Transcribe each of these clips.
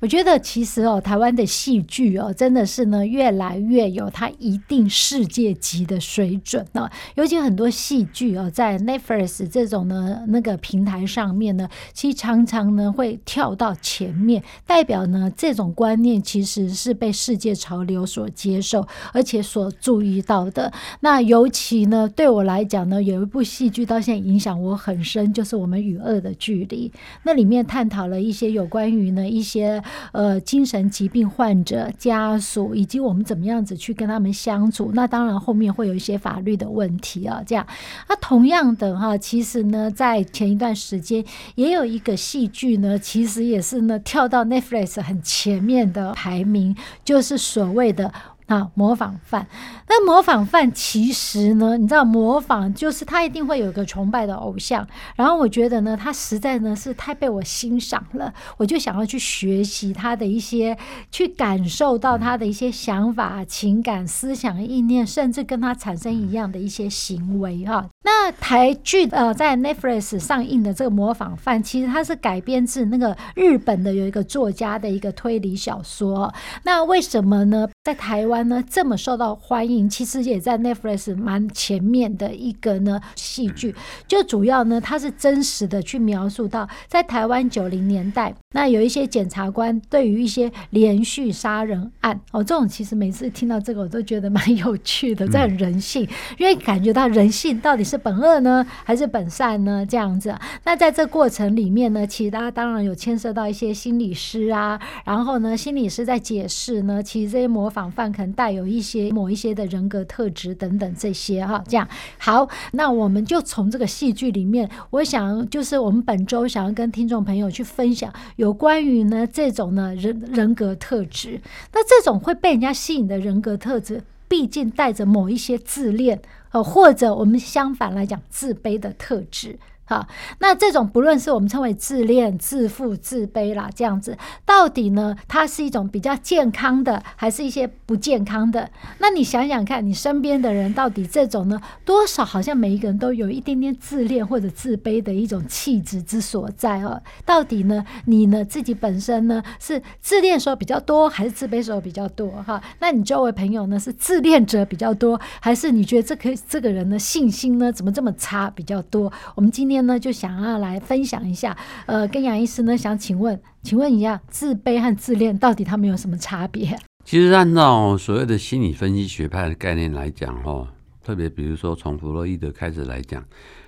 我觉得其实哦，台湾的戏剧哦，真的是呢越来越有它一定世界级的水准呢、哦。尤其很多戏剧哦，在 Netflix 这种呢那个平台上面呢，其实常常呢会跳到前面，代表呢这种观念其实是被世界潮流所接受，而且所注意到的。那尤其呢对我来讲呢，有一部戏剧到现在影响我很深，就是我们与恶的距离。那里面探讨了一些有关于呢一些。呃，精神疾病患者家属以及我们怎么样子去跟他们相处，那当然后面会有一些法律的问题啊。这样，那同样的哈，其实呢，在前一段时间也有一个戏剧呢，其实也是呢跳到 Netflix 很前面的排名，就是所谓的。啊，模仿犯。那模仿犯其实呢，你知道，模仿就是他一定会有一个崇拜的偶像。然后我觉得呢，他实在呢是太被我欣赏了，我就想要去学习他的一些，去感受到他的一些想法、情感、思想、意念，甚至跟他产生一样的一些行为哈。那台剧呃，在 Netflix 上映的这个模仿犯，其实它是改编自那个日本的有一个作家的一个推理小说。那为什么呢？在台湾呢这么受到欢迎，其实也在 Netflix 蛮前面的一个呢戏剧，就主要呢它是真实的去描述到在台湾九零年代，那有一些检察官对于一些连续杀人案哦，这种其实每次听到这个我都觉得蛮有趣的，这很人性，因为感觉到人性到底是本恶呢还是本善呢这样子。那在这过程里面呢，其实大家当然有牵涉到一些心理师啊，然后呢心理师在解释呢，其实这些模模仿犯可能带有一些某一些的人格特质等等这些哈，这样好，那我们就从这个戏剧里面，我想就是我们本周想要跟听众朋友去分享有关于呢这种呢人人格特质，那这种会被人家吸引的人格特质，毕竟带着某一些自恋呃，或者我们相反来讲自卑的特质。好，那这种不论是我们称为自恋、自负、自卑啦，这样子，到底呢，它是一种比较健康的，还是一些不健康的？那你想想看，你身边的人到底这种呢，多少好像每一个人都有一点点自恋或者自卑的一种气质之所在哦。到底呢，你呢自己本身呢是自恋时候比较多，还是自卑时候比较多？哈，那你周围朋友呢是自恋者比较多，还是你觉得这个这个人的信心呢怎么这么差比较多？我们今天。呢，就想要来分享一下，呃，跟杨医师呢，想请问，请问一下，自卑和自恋到底他们有什么差别？其实按照所谓的心理分析学派的概念来讲，哈，特别比如说从弗洛伊德开始来讲，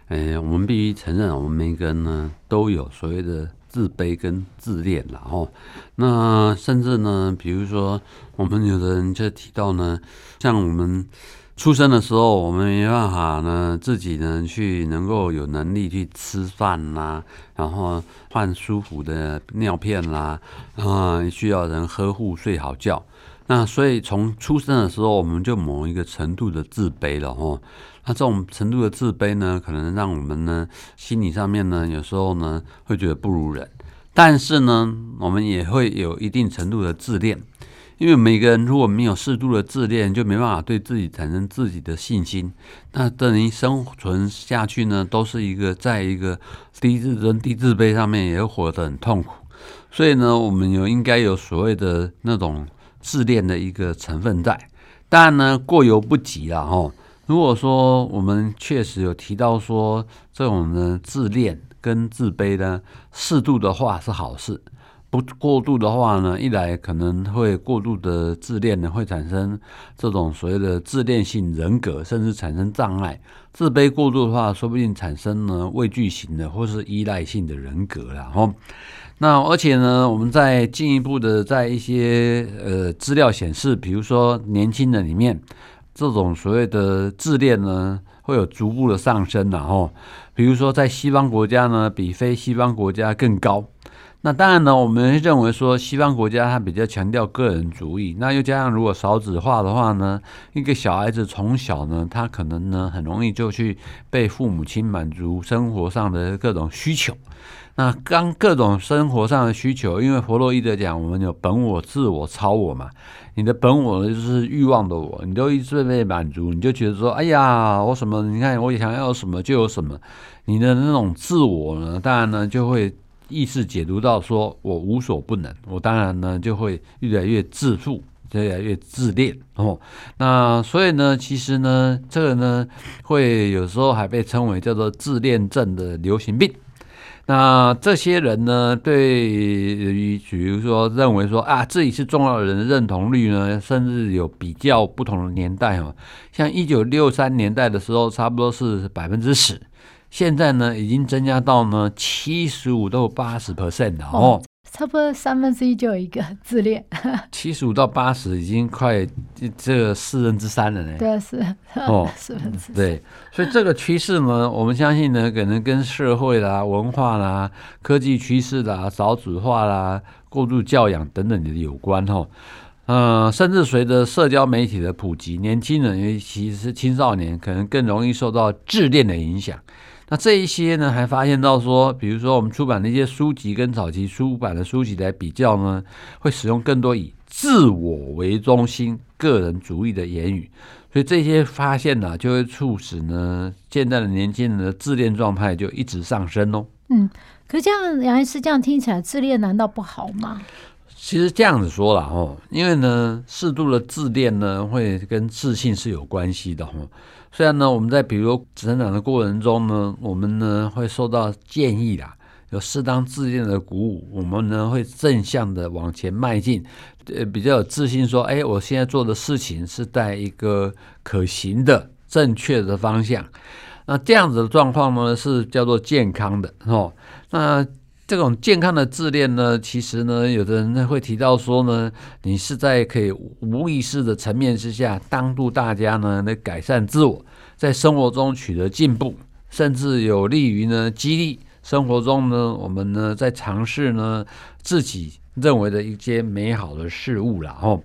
呃，我们必须承认，我们每个人呢都有所谓的自卑跟自恋，然后，那甚至呢，比如说我们有的人就提到呢，像我们。出生的时候，我们没办法呢，自己呢去能够有能力去吃饭啦，然后换舒服的尿片啦，啊，需要人呵护睡好觉。那所以从出生的时候，我们就某一个程度的自卑了哦。那这种程度的自卑呢，可能让我们呢心理上面呢有时候呢会觉得不如人，但是呢，我们也会有一定程度的自恋。因为每个人如果没有适度的自恋，就没办法对自己产生自己的信心。那等于生存下去呢，都是一个在一个低自尊、低自卑上面，也会活得很痛苦。所以呢，我们有应该有所谓的那种自恋的一个成分在。当然呢，过犹不及了哈。如果说我们确实有提到说这种呢自恋跟自卑呢适度的话是好事。不过度的话呢，一来可能会过度的自恋呢，会产生这种所谓的自恋性人格，甚至产生障碍；自卑过度的话，说不定产生呢畏惧型的或是依赖性的人格了哈。那而且呢，我们在进一步的，在一些呃资料显示，比如说年轻人里面，这种所谓的自恋呢，会有逐步的上升，然后比如说在西方国家呢，比非西方国家更高。那当然呢，我们认为说西方国家它比较强调个人主义，那又加上如果少子化的话呢，一个小孩子从小呢，他可能呢很容易就去被父母亲满足生活上的各种需求。那刚各种生活上的需求，因为弗洛伊德讲，我们有本我、自我、超我嘛。你的本我呢，就是欲望的我，你都一直被满足，你就觉得说，哎呀，我什么？你看我想要什么就有什么。你的那种自我呢，当然呢就会。意识解读到说，我无所不能，我当然呢就会越来越自负，越来越自恋哦。那所以呢，其实呢，这个呢会有时候还被称为叫做自恋症的流行病。那这些人呢，对于比如说认为说啊自己是重要的人的认同率呢，甚至有比较不同的年代哦，像一九六三年代的时候，差不多是百分之十。现在呢，已经增加到呢七十五到八十 percent 了哦，差不多三分之一就有一个自恋。七十五到八十已经快这个四分之三了呢。对，是哦，四分之三。对，所以这个趋势呢，我们相信呢，可能跟社会啦、文化啦、科技趋势啦、少子化啦、过度教养等等的有关哦。嗯、呃，甚至随着社交媒体的普及，年轻人尤其是青少年，可能更容易受到自恋的影响。那这一些呢，还发现到说，比如说我们出版的一些书籍跟早期出版的书籍来比较呢，会使用更多以自我为中心、个人主义的言语，所以这些发现呢，就会促使呢，现在的年轻人的自恋状态就一直上升哦。嗯，可是这样杨医师这样听起来，自恋难道不好吗？其实这样子说了哦，因为呢，适度的自恋呢，会跟自信是有关系的哦。虽然呢，我们在比如成长的过程中呢，我们呢会受到建议啦，有适当自恋的鼓舞，我们呢会正向的往前迈进，呃，比较有自信说，哎，我现在做的事情是在一个可行的、正确的方向。那这样子的状况呢，是叫做健康的哦。那这种健康的自恋呢，其实呢，有的人呢会提到说呢，你是在可以无意识的层面之下，帮助大家呢来改善自我，在生活中取得进步，甚至有利于呢激励生活中呢我们呢在尝试呢自己认为的一些美好的事物了哦。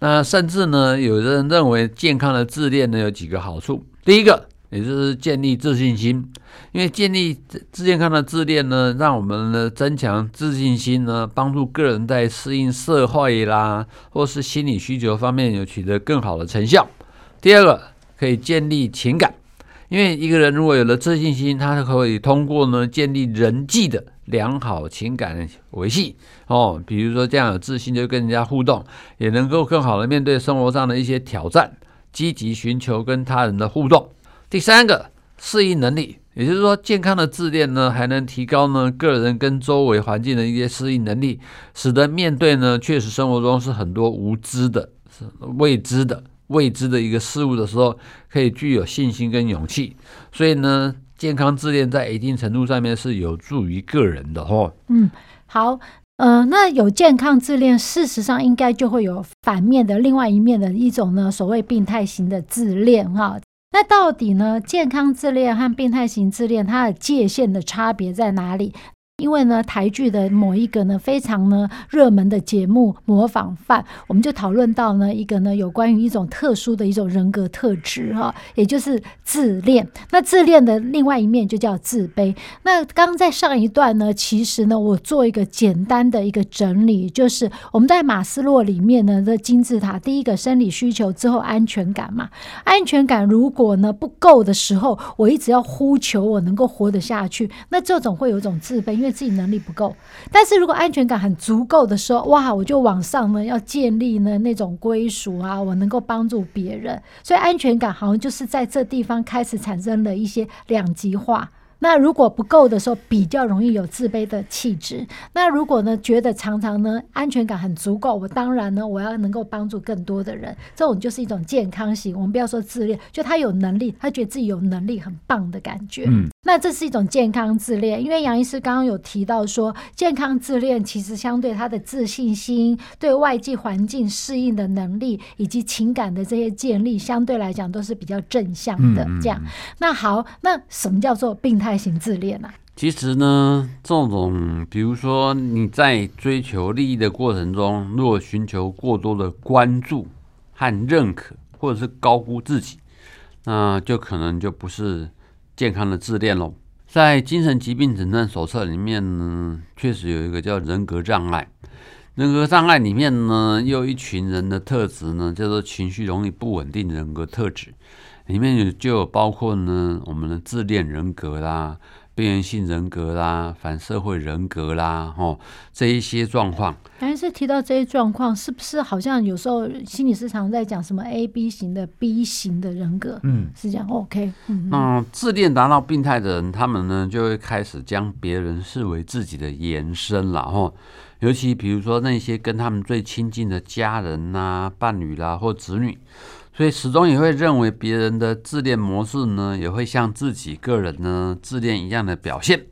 那甚至呢，有的人认为健康的自恋呢有几个好处，第一个。也就是建立自信心，因为建立自健康的自恋呢，让我们呢增强自信心呢，帮助个人在适应社会啦，或是心理需求方面有取得更好的成效。第二个，可以建立情感，因为一个人如果有了自信心，他可以通过呢建立人际的良好情感维系哦，比如说这样有自信就跟人家互动，也能够更好的面对生活上的一些挑战，积极寻求跟他人的互动。第三个适应能力，也就是说，健康的自恋呢，还能提高呢个人跟周围环境的一些适应能力，使得面对呢确实生活中是很多无知的、未知的、未知的一个事物的时候，可以具有信心跟勇气。所以呢，健康自恋在一定程度上面是有助于个人的哦。嗯，好，呃，那有健康自恋，事实上应该就会有反面的另外一面的一种呢，所谓病态型的自恋哈。那到底呢，健康自恋和病态型自恋，它的界限的差别在哪里？因为呢，台剧的某一个呢非常呢热门的节目《模仿犯》，我们就讨论到呢一个呢有关于一种特殊的一种人格特质哈，也就是自恋。那自恋的另外一面就叫自卑。那刚刚在上一段呢，其实呢我做一个简单的一个整理，就是我们在马斯洛里面呢的金字塔，第一个生理需求之后安全感嘛，安全感如果呢不够的时候，我一直要呼求我能够活得下去，那这种会有一种自卑，因为自己能力不够，但是如果安全感很足够的时候，哇，我就往上呢，要建立呢那种归属啊，我能够帮助别人，所以安全感好像就是在这地方开始产生了一些两极化那如果不够的时候，比较容易有自卑的气质。那如果呢，觉得常常呢安全感很足够，我当然呢我要能够帮助更多的人，这种就是一种健康型。我们不要说自恋，就他有能力，他觉得自己有能力很棒的感觉。嗯，那这是一种健康自恋。因为杨医师刚刚有提到说，健康自恋其实相对他的自信心、对外界环境适应的能力以及情感的这些建立，相对来讲都是比较正向的。这样，那好，那什么叫做病态型自恋呢、啊？其实呢，这种比如说你在追求利益的过程中，如果寻求过多的关注和认可，或者是高估自己，那就可能就不是健康的自恋喽。在精神疾病诊断手册里面呢，确实有一个叫人格障碍。人格障碍里面呢，又有一群人的特质呢，叫做情绪容易不稳定人格特质。里面有就有包括呢，我们的自恋人格啦、边缘性人格啦、反社会人格啦，吼这一些状况。还是提到这些状况，是不是好像有时候心理师常在讲什么 A B 型的 B 型的人格？嗯，是这样。OK，嗯。那自恋达到病态的人，他们呢就会开始将别人视为自己的延伸了，吼。尤其比如说那些跟他们最亲近的家人呐、伴侣啦或子女。所以始终也会认为别人的自恋模式呢，也会像自己个人呢自恋一样的表现。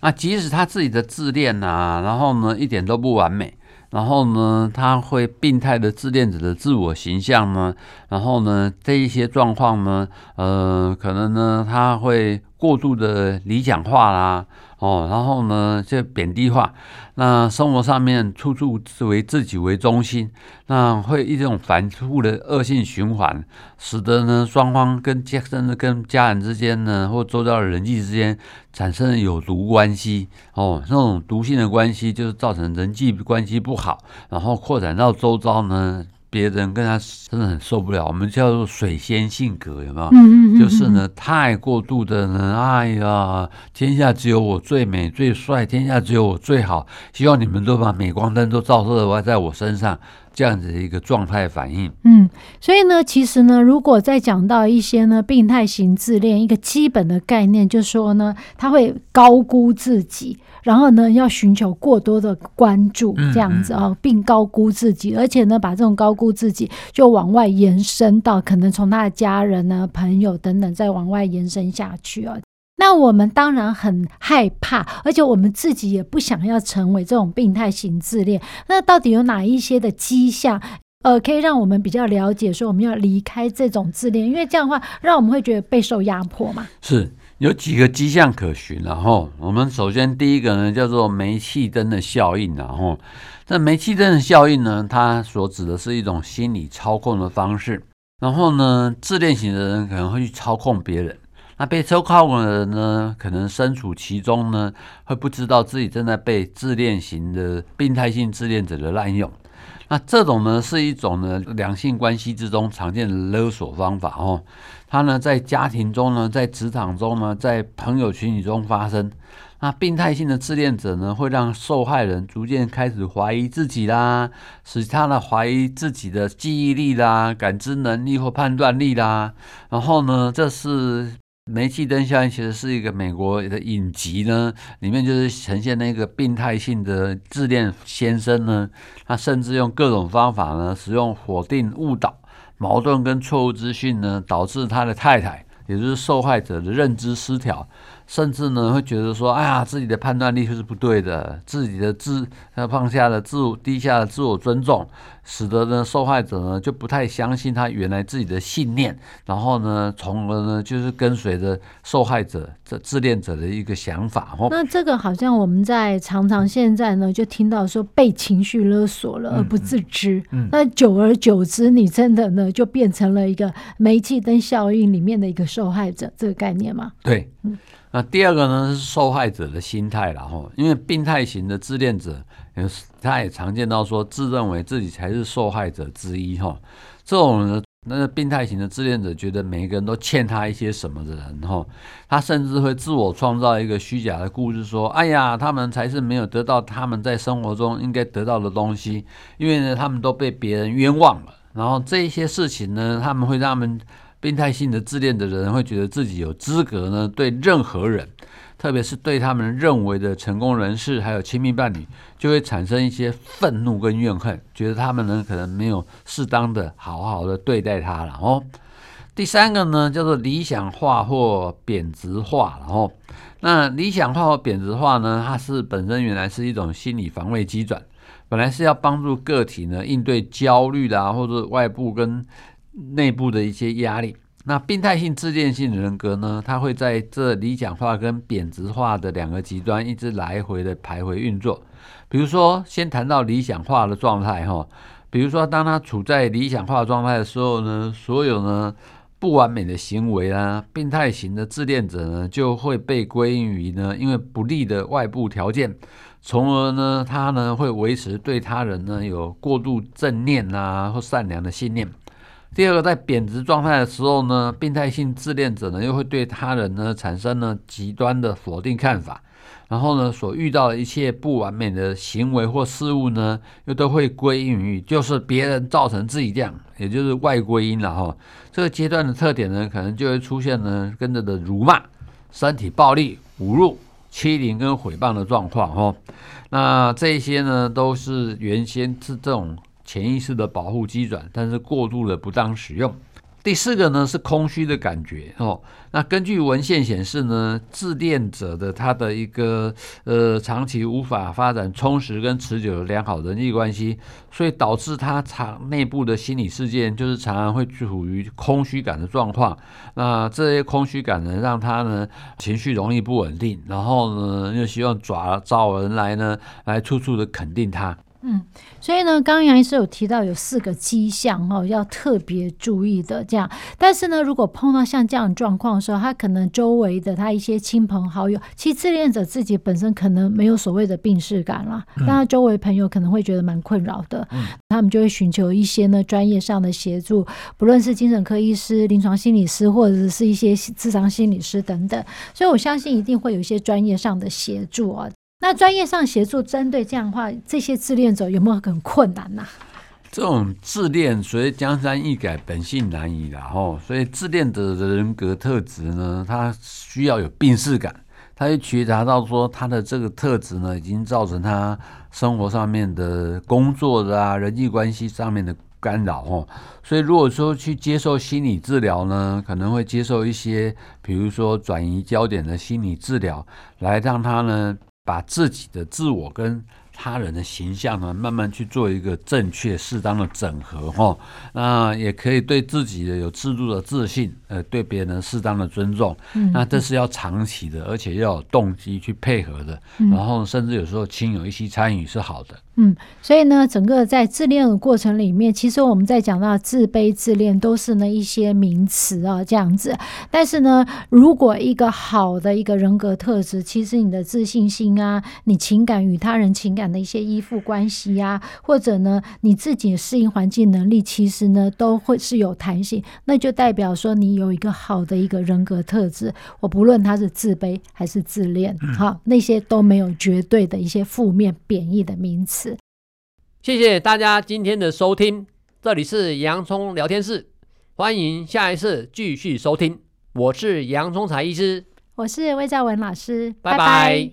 那即使他自己的自恋啊，然后呢一点都不完美，然后呢他会病态的自恋者的自我形象呢，然后呢这一些状况呢，呃，可能呢他会过度的理想化啦。哦，然后呢，就贬低化，那生活上面处处是为自己为中心，那会一种反复的恶性循环，使得呢双方跟家甚至跟家人之间呢，或周遭的人际之间产生有毒关系。哦，那种毒性的关系就是造成人际关系不好，然后扩展到周遭呢。别人跟他真的很受不了，我们叫做水仙性格，有没有？嗯嗯嗯，就是呢，太过度的呢，哎呀，天下只有我最美最帅，天下只有我最好，希望你们都把镁光灯都照射在我身上。这样子的一个状态反应，嗯，所以呢，其实呢，如果再讲到一些呢，病态型自恋，一个基本的概念就是说呢，他会高估自己，然后呢，要寻求过多的关注，这样子哦，并高估自己，而且呢，把这种高估自己就往外延伸到可能从他的家人呢、朋友等等，再往外延伸下去哦。那我们当然很害怕，而且我们自己也不想要成为这种病态型自恋。那到底有哪一些的迹象，呃，可以让我们比较了解说我们要离开这种自恋？因为这样的话，让我们会觉得备受压迫嘛。是有几个迹象可循，然后我们首先第一个呢叫做煤气灯的效应，然后这煤气灯的效应呢，它所指的是一种心理操控的方式。然后呢，自恋型的人可能会去操控别人。那被抽靠的人呢，可能身处其中呢，会不知道自己正在被自恋型的病态性自恋者的滥用。那这种呢，是一种呢两性关系之中常见的勒索方法哦。他呢在家庭中呢，在职场中呢，在朋友群体中发生。那病态性的自恋者呢，会让受害人逐渐开始怀疑自己啦，使他呢怀疑自己的记忆力啦、感知能力或判断力啦。然后呢，这是。煤气灯效应其实是一个美国的影集呢，里面就是呈现那个病态性的自恋先生呢，他甚至用各种方法呢，使用否定、误导、矛盾跟错误资讯呢，导致他的太太，也就是受害者的认知失调。甚至呢，会觉得说，哎呀，自己的判断力就是不对的，自己的自他放下了自我低下了自我尊重，使得呢受害者呢就不太相信他原来自己的信念，然后呢，从而呢就是跟随着受害者这自恋者的一个想法。那这个好像我们在常常现在呢就听到说被情绪勒索了而不自知，嗯嗯、那久而久之，你真的呢就变成了一个煤气灯效应里面的一个受害者，这个概念吗？对，嗯。那第二个呢是受害者的心态了哈，因为病态型的自恋者，他也常见到说自认为自己才是受害者之一哈。这种呢，那个病态型的自恋者觉得每一个人都欠他一些什么的人哈，他甚至会自我创造一个虚假的故事，说：“哎呀，他们才是没有得到他们在生活中应该得到的东西，因为呢，他们都被别人冤枉了。然后这些事情呢，他们会让他们。”病态性的自恋的人会觉得自己有资格呢，对任何人，特别是对他们认为的成功人士还有亲密伴侣，就会产生一些愤怒跟怨恨，觉得他们呢可能没有适当的好好的对待他了哦。第三个呢叫做理想化或贬值化，然后那理想化或贬值化呢，它是本身原来是一种心理防卫机转。本来是要帮助个体呢应对焦虑啦，或者外部跟内部的一些压力。那病态性自恋性人格呢，它会在这理想化跟贬值化的两个极端一直来回的徘徊运作。比如说，先谈到理想化的状态哈，比如说当他处在理想化状态的时候呢，所有呢不完美的行为啊，病态型的自恋者呢就会被归因于呢，因为不利的外部条件。从而呢，他呢会维持对他人呢有过度正念啊或善良的信念。第二个，在贬值状态的时候呢，病态性自恋者呢又会对他人呢产生了极端的否定看法，然后呢所遇到的一切不完美的行为或事物呢，又都会归因于就是别人造成自己这样，也就是外归因了哈。这个阶段的特点呢，可能就会出现呢跟着的辱骂、身体暴力、侮辱。欺凌跟诽谤的状况，哈，那这些呢，都是原先是这种潜意识的保护机转，但是过度的不当使用。第四个呢是空虚的感觉哦。那根据文献显示呢，自恋者的他的一个呃长期无法发展充实跟持久的良好人际关系，所以导致他常内部的心理事件就是常常会处于空虚感的状况。那这些空虚感呢，让他呢情绪容易不稳定，然后呢又希望抓找人来呢来处处的肯定他。嗯，所以呢，刚刚杨医师有提到有四个迹象哦，要特别注意的这样。但是呢，如果碰到像这样状况的时候，他可能周围的他一些亲朋好友，其实自恋者自己本身可能没有所谓的病视感啦，但他周围朋友可能会觉得蛮困扰的，嗯，他们就会寻求一些呢专业上的协助，不论是精神科医师、临床心理师，或者是一些智商心理师等等。所以我相信一定会有一些专业上的协助啊。那专业上协助针对这样的话，这些自恋者有没有很困难呐、啊？这种自恋，所以江山易改，本性难移啦。吼，所以自恋者的人格特质呢，他需要有病识感，他会觉察到说他的这个特质呢，已经造成他生活上面的工作的啊，人际关系上面的干扰。吼，所以如果说去接受心理治疗呢，可能会接受一些，比如说转移焦点的心理治疗，来让他呢。把自己的自我跟他人的形象呢，慢慢去做一个正确适当的整合哈，那也可以对自己的有适度的自信，呃，对别人的适当的尊重，嗯，那这是要长期的，而且要有动机去配合的，然后甚至有时候亲友一起参与是好的。嗯，所以呢，整个在自恋的过程里面，其实我们在讲到自卑、自恋，都是呢一些名词啊，这样子。但是呢，如果一个好的一个人格特质，其实你的自信心啊，你情感与他人情感的一些依附关系啊，或者呢你自己适应环境能力，其实呢都会是有弹性，那就代表说你有一个好的一个人格特质。我不论他是自卑还是自恋，好，那些都没有绝对的一些负面贬义的名词。谢谢大家今天的收听，这里是洋葱聊天室，欢迎下一次继续收听。我是洋葱才医师，我是魏兆文老师，拜拜。拜拜。